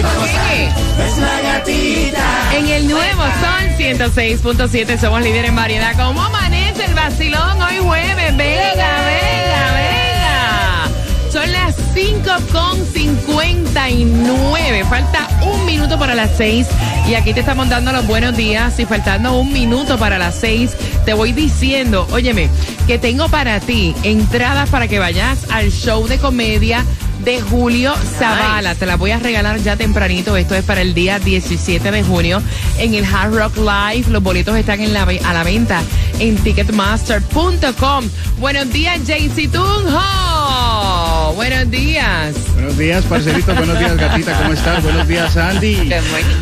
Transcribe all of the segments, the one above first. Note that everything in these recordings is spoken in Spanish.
Es la gatita. En el nuevo Sol 106.7 somos líder en variedad. ¿Cómo amanece el vacilón hoy jueves? Venga, venga, venga. Son las 5.59. Falta un minuto para las 6. Y aquí te estamos dando los buenos días. Y faltando un minuto para las 6, te voy diciendo, óyeme, que tengo para ti entradas para que vayas al show de comedia de Julio Zavala. Te la voy a regalar ya tempranito. Esto es para el día 17 de junio en el Hard Rock Live. Los boletos están en la, a la venta en ticketmaster.com. Buenos días, JC Tunjo. Buenos días. Buenos días, parcerito. Buenos días, gatita. ¿Cómo estás? Buenos días, Andy.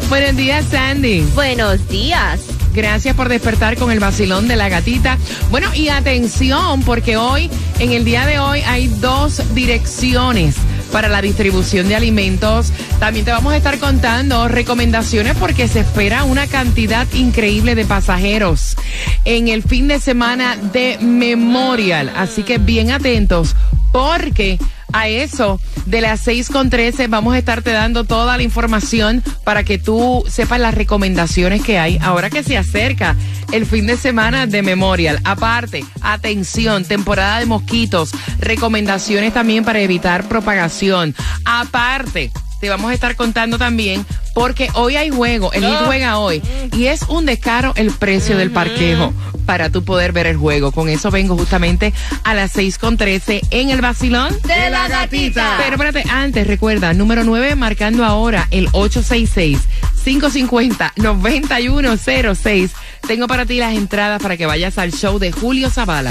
Buenos días, Sandy. Buenos días. Gracias por despertar con el vacilón de la gatita. Bueno, y atención, porque hoy, en el día de hoy, hay dos direcciones para la distribución de alimentos. También te vamos a estar contando recomendaciones porque se espera una cantidad increíble de pasajeros en el fin de semana de Memorial. Así que bien atentos porque a eso de las 6 con 13 vamos a estarte dando toda la información para que tú sepas las recomendaciones que hay ahora que se acerca el fin de semana de Memorial. Aparte, atención, temporada de mosquitos, recomendaciones también para evitar propagación. Aparte, te vamos a estar contando también porque hoy hay juego, el Heat juega hoy y es un descaro el precio del parquejo para tú poder ver el juego. Con eso vengo justamente a las 6 con 13 en el vacilón De la gatita. Pero espérate, antes recuerda, número 9 marcando ahora el 866 550 9106. Tengo para ti las entradas para que vayas al show de Julio Zavala.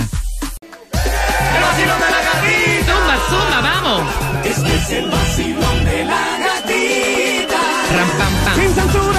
El vacilón de la gatita. Zumba, zumba, vamos. Este es el vacilón. 棒棒。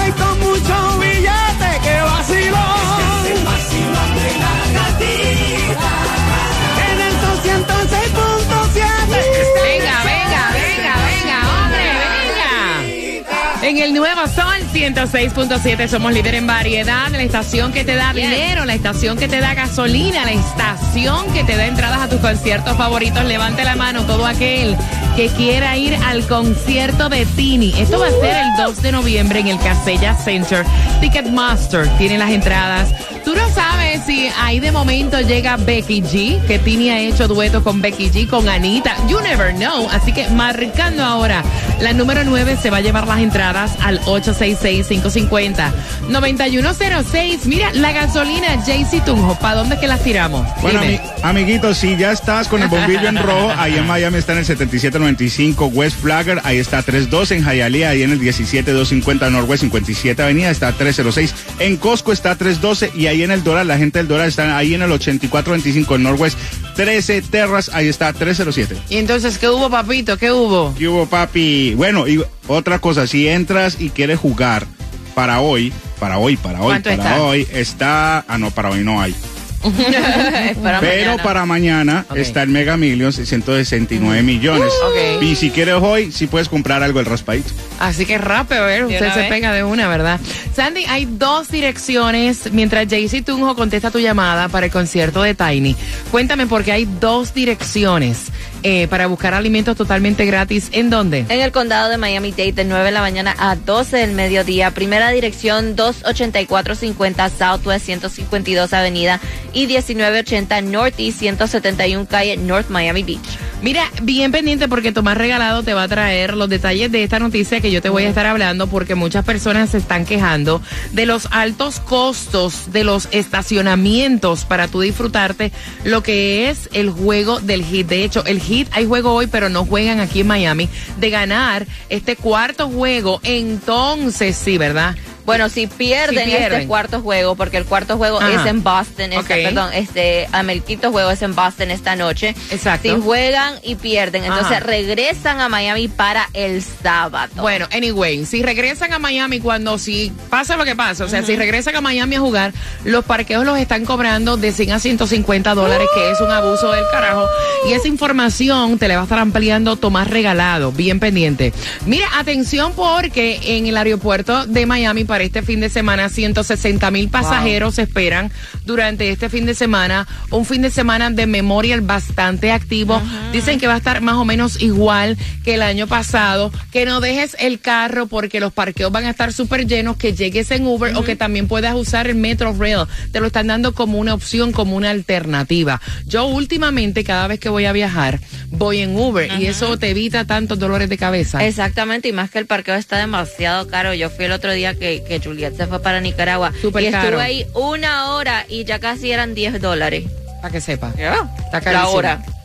Nuevo Sol 106.7 somos líder en variedad, la estación que te da dinero, la estación que te da gasolina, la estación que te da entradas a tus conciertos favoritos. Levante la mano todo aquel que quiera ir al concierto de Tini. Esto va a ser el 2 de noviembre en el Casella Center. Ticketmaster tiene las entradas. Tú no sabes si ahí de momento llega Becky G, que Tini ha hecho dueto con Becky G, con Anita. You never know. Así que marcando ahora la número 9 se va a llevar las entradas al 866-550-9106. Mira, la gasolina JC Tunjo, ¿para dónde es que las tiramos? Bueno, ami- amiguitos, si ya estás con el bombillo en rojo, ahí en Miami está en el 7795 West Flagger, ahí está 32 en Hialeah, ahí en el 17250 Northwest 57 Avenida está 306, en Costco está 312 y ahí en el Doral, la gente del Doral está ahí en el 8425 en Northwest 13 Terras, ahí está 307. Y entonces, ¿qué hubo, papito? ¿Qué hubo? ¿Qué hubo, papi? Bueno, y otra cosa, si entras y quieres jugar para hoy, para hoy, para hoy, ¿Cuánto para está? hoy, está... Ah, no, para hoy no hay. Para Pero mañana. para mañana está el Mega Millions, 169 millones. Ok. Y si quieres hoy, sí puedes comprar algo el raspadito. Así que rápido, ¿ver? Usted se vez. pega de una, ¿verdad? Sandy, hay dos direcciones mientras Jaycee Tunjo contesta tu llamada para el concierto de Tiny. Cuéntame porque hay dos direcciones eh, para buscar alimentos totalmente gratis. ¿En dónde? En el condado de Miami-Dade de 9 de la mañana a 12 del mediodía. Primera dirección 28450 Southwest 152 Avenida y 1980 Northeast 171 Calle North Miami Beach. Mira, bien pendiente porque Tomás Regalado te va a traer los detalles de esta noticia que yo te voy a estar hablando porque muchas personas se están quejando de los altos costos de los estacionamientos para tú disfrutarte lo que es el juego del hit. De hecho, el hit hay juego hoy, pero no juegan aquí en Miami. De ganar este cuarto juego, entonces sí, ¿verdad? Bueno, si pierden, Si pierden. este cuarto juego, porque el cuarto juego Ajá. es en Boston, este, Ok. perdón, este, el quinto juego es en Boston esta noche. Exacto. Si juegan y pierden, entonces Ajá. regresan a Miami para el sábado. Bueno, anyway, si regresan a Miami cuando si pasa lo que pasa, o sea, si regresan a Miami a jugar, los parqueos los están cobrando de 100 a 150 dólares, que es un abuso del carajo. Y esa información te la va a estar ampliando Tomás Regalado, bien pendiente. Mira, atención porque en el aeropuerto de Miami para este fin de semana 160 mil pasajeros esperan durante este fin de semana, un fin de semana de Memorial bastante activo. Dicen que va a estar más o menos igual que el año pasado, que no dejes el carro porque los parqueos van a estar súper llenos, que llegues en Uber o que también puedas usar el Metro Rail. Te lo están dando como una opción, como una alternativa. Yo últimamente cada vez que voy a viajar voy en Uber y eso te evita tantos dolores de cabeza. Exactamente, y más que el parqueo está demasiado caro. Yo fui el otro día que, que Juliet se fue para Nicaragua y estuve caro. ahí una hora y ya casi eran 10 dólares. Para que sepa. Está Está La carísimo.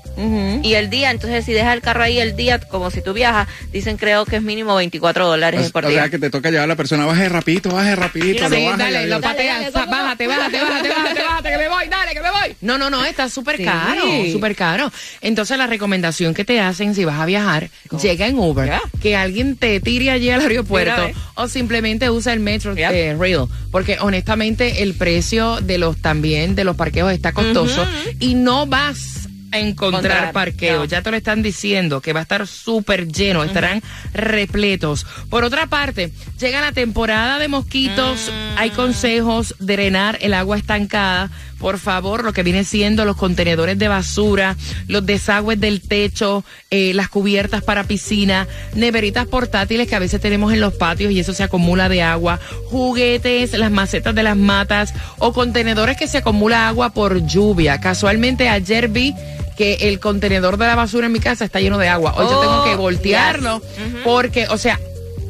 Y el día, entonces si dejas el carro ahí el día, como si tú viajas, dicen creo que es mínimo 24 dólares por O día. sea que te toca llevar a la persona, baje rapidito, baje rapidito. Sí, lo baja y dale, lo pateas, Dale, dale, sa- bájate, bájate, bájate, bájate, bájate, que me voy, dale, que me voy. No, no, no, está súper Sí. caro, súper caro. Entonces la recomendación que te hacen si vas a viajar, llega en Uber, que alguien te tire allí al aeropuerto Mira, o simplemente usa el Metro Ya. eh, Rail, porque honestamente el precio de los también de los parqueos está costoso y no vas a encontrar parqueo. no. Ya te lo están diciendo que va a estar súper lleno, estarán repletos. Por otra parte, llega la temporada de mosquitos, Mm. hay consejos, drenar el agua estancada. Por favor, lo que viene siendo los contenedores de basura, los desagües del techo, eh, las cubiertas para piscina, neveritas portátiles que a veces tenemos en los patios y eso se acumula de agua, juguetes, las macetas de las matas o contenedores que se acumula agua por lluvia. Casualmente ayer vi que el contenedor de la basura en mi casa está lleno de agua. Hoy yo Oh, tengo que voltearlo yes. Porque, o sea,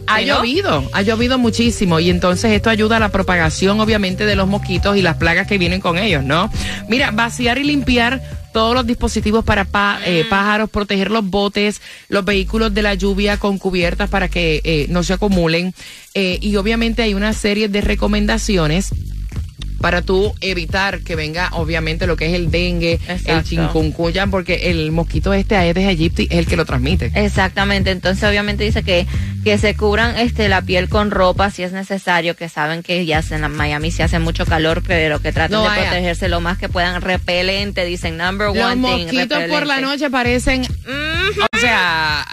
ha ¿Sí, no? llovido, ha llovido muchísimo y entonces esto ayuda a la propagación obviamente de los mosquitos y las plagas que vienen con ellos, ¿no? Mira, vaciar y limpiar todos los dispositivos para pa- eh, pájaros, proteger los botes, los vehículos de la lluvia con cubiertas para que eh, no se acumulen eh, y obviamente hay una serie de recomendaciones para tú evitar que venga obviamente lo que es el dengue, el chikungunya, porque el mosquito este Aedes aegypti es el que lo transmite. Exactamente, entonces obviamente dice que, que se cubran este la piel con ropa si es necesario, que saben que ya en Miami se hace mucho calor, pero que traten No de vaya. protegerse lo más que puedan. Repelente, dicen number Los one thing. mosquitos por la noche parecen, o sea,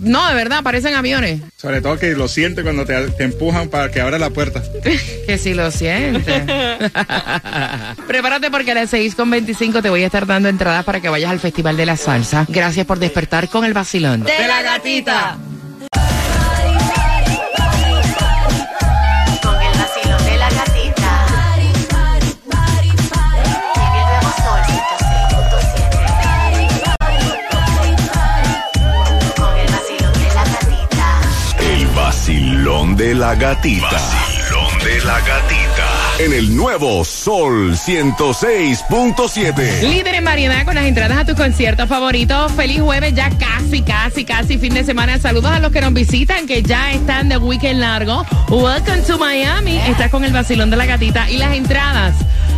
no, de verdad, parecen aviones. Sobre todo que lo siente cuando te, te empujan para que abra la puerta. Que si lo sientes. Prepárate porque a las 6 con 25 te voy a estar dando entradas para que vayas al Festival de la Salsa. Gracias por despertar con el vacilón. De la gatita. De la gatita. Vacilón de la gatita. En el nuevo Sol 106.7. Líder en variedad con las entradas a tus conciertos favoritos. Feliz jueves, ya casi, casi, casi fin de semana. Saludos a los que nos visitan, que ya están de weekend largo. Welcome to Miami. Estás con el vacilón de la gatita y las entradas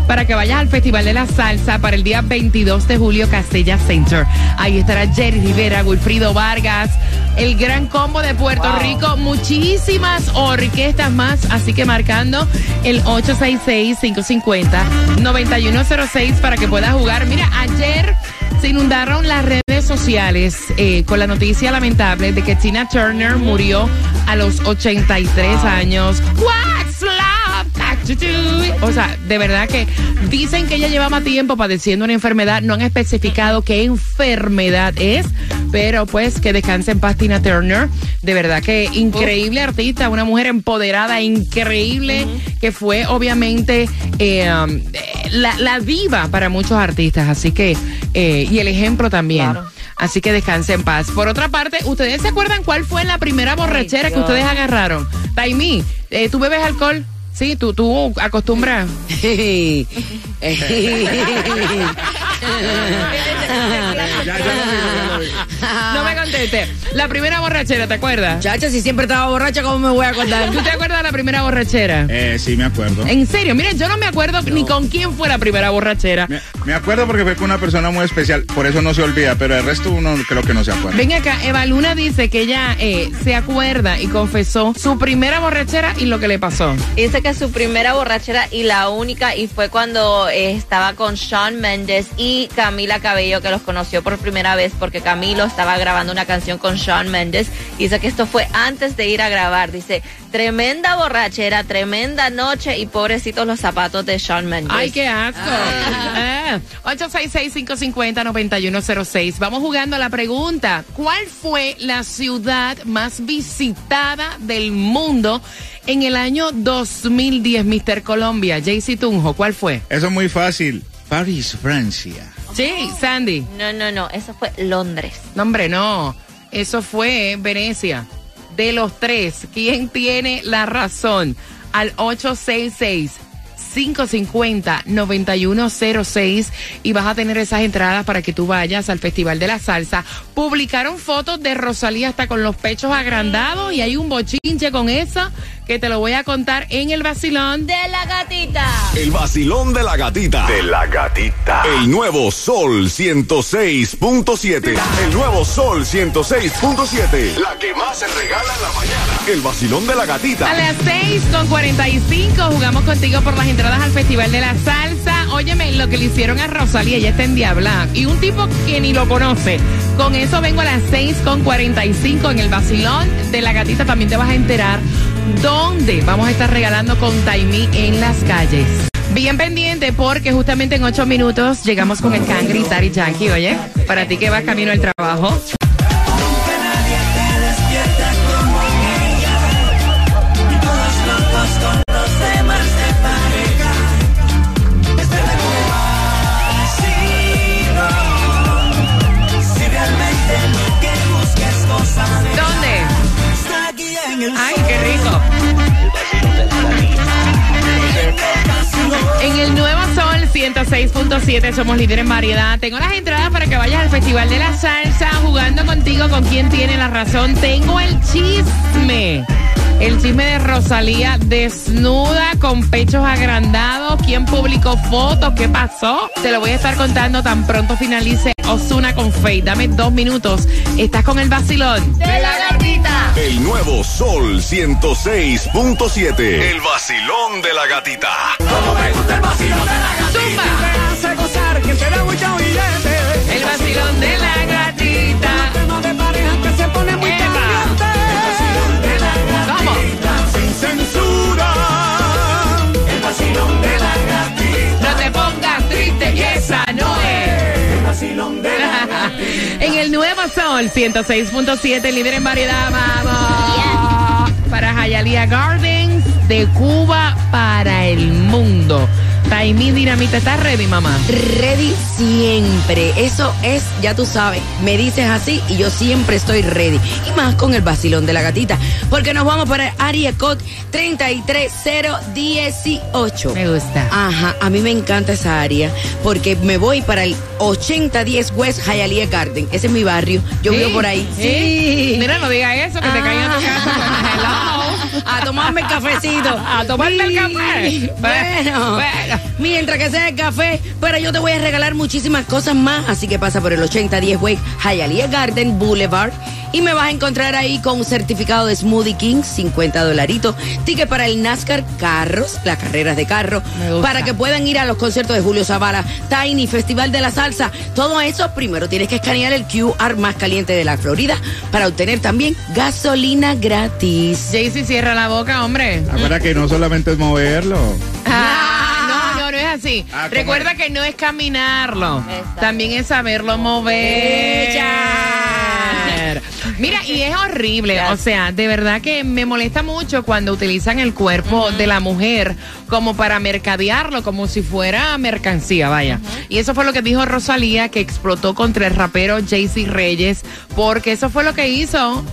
para que vayas al Festival de la Salsa para el día 22 de julio, Castella Center. Ahí estará Jerry Rivera, Wilfrido Vargas, el gran combo de Puerto Rico, muchísimas orquestas más. Así que marcando el 866-550-9106 para que puedas jugar. Mira, ayer se inundaron las redes sociales eh, con la noticia lamentable de que Tina Turner murió a los 83 años. What's O sea, de verdad que dicen que ella llevaba tiempo padeciendo una enfermedad, no han especificado qué enfermedad es, pero pues que descanse en paz Tina Turner. De verdad que increíble artista, una mujer empoderada, increíble, que fue obviamente eh, um, eh, la, la diva para muchos artistas, así que, eh, y el ejemplo también. Claro. Así que descanse en paz. Por otra parte, ¿ustedes se acuerdan cuál fue la primera borrachera que ustedes agarraron? Taimi, eh, ¿tú bebes alcohol? Sí, tú, tú acostumbras. Ya, ya. No me conteste. La primera borrachera, ¿te acuerdas? Chacha, si siempre estaba borracha, ¿cómo me voy a acordar? ¿Tú te acuerdas de la primera borrachera? Eh, sí, me acuerdo. En serio, miren, yo no me acuerdo ni con quién fue la primera borrachera. Me, me acuerdo porque fue con una persona muy especial, por eso no se olvida, pero el resto uno creo que no se acuerda. Ven acá, Eva Luna dice que ella eh, se acuerda y confesó su primera borrachera y lo que le pasó. Dice que su primera borrachera y la única y fue cuando eh, estaba con Sean Mendes y Camila Cabello que los conoció por primera vez porque Camilo estaba grabando una canción con Sean Mendes. Dice que esto fue antes de ir a grabar. Dice, tremenda borrachera, tremenda noche y pobrecitos los zapatos de Sean Mendes. Ay, qué asco. Ah, 866-550-9106. Vamos jugando a la pregunta. ¿Cuál fue la ciudad más visitada del mundo en el año 2010, Mr. Colombia? JC Tunjo, ¿cuál fue? Eso es muy fácil. París, Francia. Sí, Sandy. No, no, no, eso fue Londres. No, hombre, no. Eso fue Venecia. De los tres, ¿quién tiene la razón? Al 866. 550-9106 y vas a tener esas entradas para que tú vayas al Festival de la Salsa. Publicaron fotos de Rosalía hasta con los pechos agrandados y hay un bochinche con eso que te lo voy a contar en el vacilón De la gatita. El vacilón de la gatita. De la gatita. El nuevo Sol 106.7. El nuevo Sol 106.7. La que más se regala en la mañana. El vacilón de la gatita. A las 6 con 45 jugamos contigo por las entradas al Festival de la Salsa. Óyeme, lo que le hicieron a Rosalía, ella está en Diabla. Y un tipo que ni lo conoce. Con eso vengo a las 6 con 45 en el vacilón de la gatita. También te vas a enterar dónde vamos a estar regalando con Taimí en las calles. Bien pendiente porque justamente en 8 minutos llegamos con el Cangri Daddy Yankee, oye. Para ti que vas camino al trabajo. Que nadie 106.7 somos líderes en variedad. Tengo las entradas para que vayas al Festival de la Salsa jugando contigo con quien tiene la razón. Tengo el chisme. El chisme de Rosalía desnuda con pechos agrandados. ¿Quién publicó fotos? ¿Qué pasó? Te lo voy a estar contando tan pronto finalice Osuna con Faye. Dame dos minutos. Estás con el vacilón. De la gatita. El nuevo Sol 106.7. El vacilón de la gatita. Zumba. hace vacilón de la gatita. Tema de pareja que se pone muy caliente. ¿Cómo? Sin censura. El vacilón de la gatita. No te pongas triste y esa no es. El vacilón de la en el Nuevo Sol 106.7, líder en variedad, vamos. Para Hialeah Gardens, de Cuba para el mundo. Taimí Dinamita, ¿estás ready, mamá? Ready siempre. Eso es, ya tú sabes. Me dices así y yo siempre estoy ready. Y más con el vacilón de la gatita. Porque nos vamos para el área code 33018. Me gusta. Ajá, a mí me encanta esa área porque me voy para el 8010 West Hialeah Garden. Ese es mi barrio. Yo Sí, vivo por ahí. sí. Mira, no digas eso, que te caiga en tu casa. A tomarme el cafecito. A tomarte el café. Bueno, Bueno. mientras que sea el café, pero yo te voy a regalar muchísimas cosas más. Así que pasa por el 8010 Way Hialeah Garden Boulevard. Y me vas a encontrar ahí con un certificado de Smoothie King, 50 dolaritos. Ticket para el NASCAR Carros, las carreras de carro. Para que puedan ir a los conciertos de Julio Zavala, Tiny, Festival de la Salsa. Todo eso, primero tienes que escanear el QR más caliente de la Florida para obtener también gasolina gratis. Jaycee, cierra la boca, hombre. Acuérdate que no solamente es moverlo. Ah, no, no, no es así. Ah, ¿cómo Recuerda es? que no es caminarlo. Exacto. También es saberlo mover. Mira, y es horrible. O sea, de verdad que me molesta mucho cuando utilizan el cuerpo de la mujer como para mercadearlo, como si fuera mercancía, vaya. Y eso fue lo que dijo Rosalía, que explotó contra el rapero Jaycee Reyes, porque eso fue lo que hizo.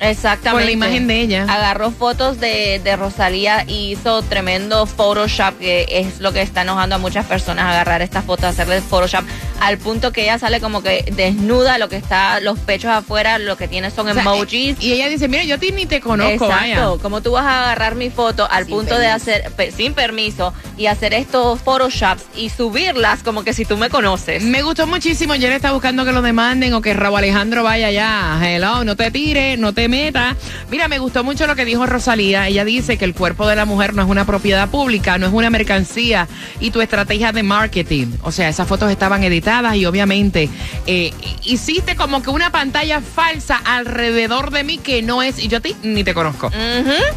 Exactamente. Con la imagen de ella. Agarró fotos de, de Rosalía y hizo tremendo Photoshop, que es lo que está enojando a muchas personas, agarrar estas fotos, hacerle Photoshop al punto que ella sale como que desnuda, lo que está, los pechos afuera, lo que tiene son O sea, emojis. Y ella dice, mira, yo a ti ni te conozco, vaya. Exacto, como tú vas a agarrar mi foto al Sin punto de hacer, pe- sin permiso, y hacer estos photoshops y subirlas como que si tú me conoces. Me gustó muchísimo. Jen está buscando que lo demanden o que Raúl Alejandro vaya allá. Hello, no te tires, no te metas. Mira, me gustó mucho lo que dijo Rosalía. Ella dice que el cuerpo de la mujer no es una propiedad pública, no es una mercancía y tu estrategia de marketing. O sea, esas fotos estaban editadas y obviamente eh, hiciste como que una pantalla falsa alrededor de mí que no es. Y yo a ti ni te conozco.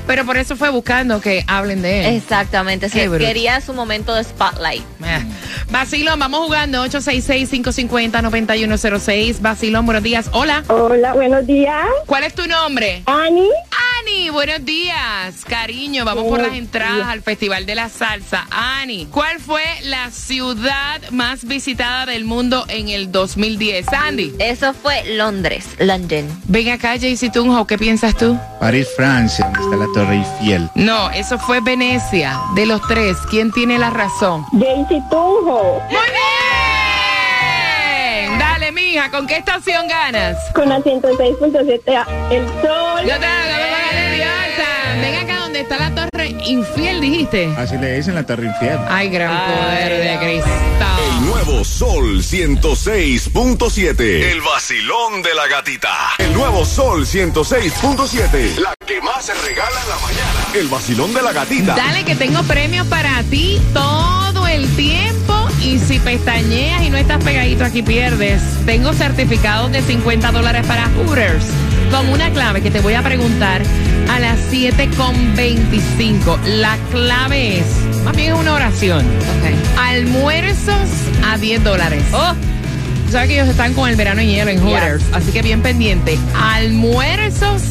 Pero por eso fue buscando que hablen de él. Exactamente, sí, quería su momento de spotlight. Eh. Vacilón, vamos jugando 866-550-9106. Vacilón, buenos días. Hola. Hola, buenos días. ¿Cuál es tu nombre? Ani, Ani, buenos días. Cariño, vamos por las entradas al Festival de la Salsa. Ani, ¿cuál fue la ciudad más visitada del mundo en el 2010? Sandy, Eso fue Londres, London. ven acá, Jaycee Tunjo, ¿qué piensas tú? París, Francia, donde está la Torre Eiffel. No, eso fue Venecia. De los tres, ¿quién tiene la razón? Jaycee Tunjo, ¡Muy bien! Dale, mija, ¿con qué estación ganas? con la 106.7 El Sol. Yo te hago infiel, dijiste. Así le dicen la Torre Eiffel. Ay, gran Ay, poder de Dios. El Cristo. nuevo Sol 106.7. El vacilón de la gatita. El nuevo Sol 106.7. La que más se regala en la mañana. El vacilón de la gatita. Dale que tengo premios para ti todo el tiempo y si pestañeas y no estás pegadito aquí pierdes. Tengo certificados de 50 dólares para Hooters con una clave que te voy a preguntar a las 7.25. La clave es, más bien es una oración. Almuerzos a 10 dólares. Oh, Sabes que ellos están con el verano y hielo en Hooters, así que bien pendiente. Almuerzos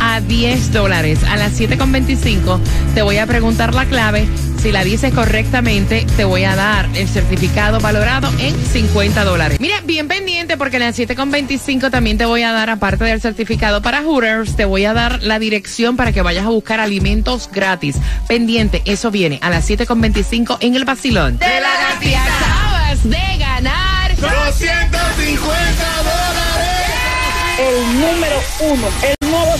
a 10 dólares. A las 7.25 te voy a preguntar la clave. Si la dices correctamente, te voy a dar el certificado valorado en 50 dólares. Mira, bien pendiente porque a las 7.25 también te voy a dar, aparte del certificado para Hooters, te voy a dar la dirección para que vayas a buscar alimentos gratis. Pendiente, eso viene a las 7.25 en el vacilón. De la gatita. Acabas de ganar 250 dólares. El número uno, el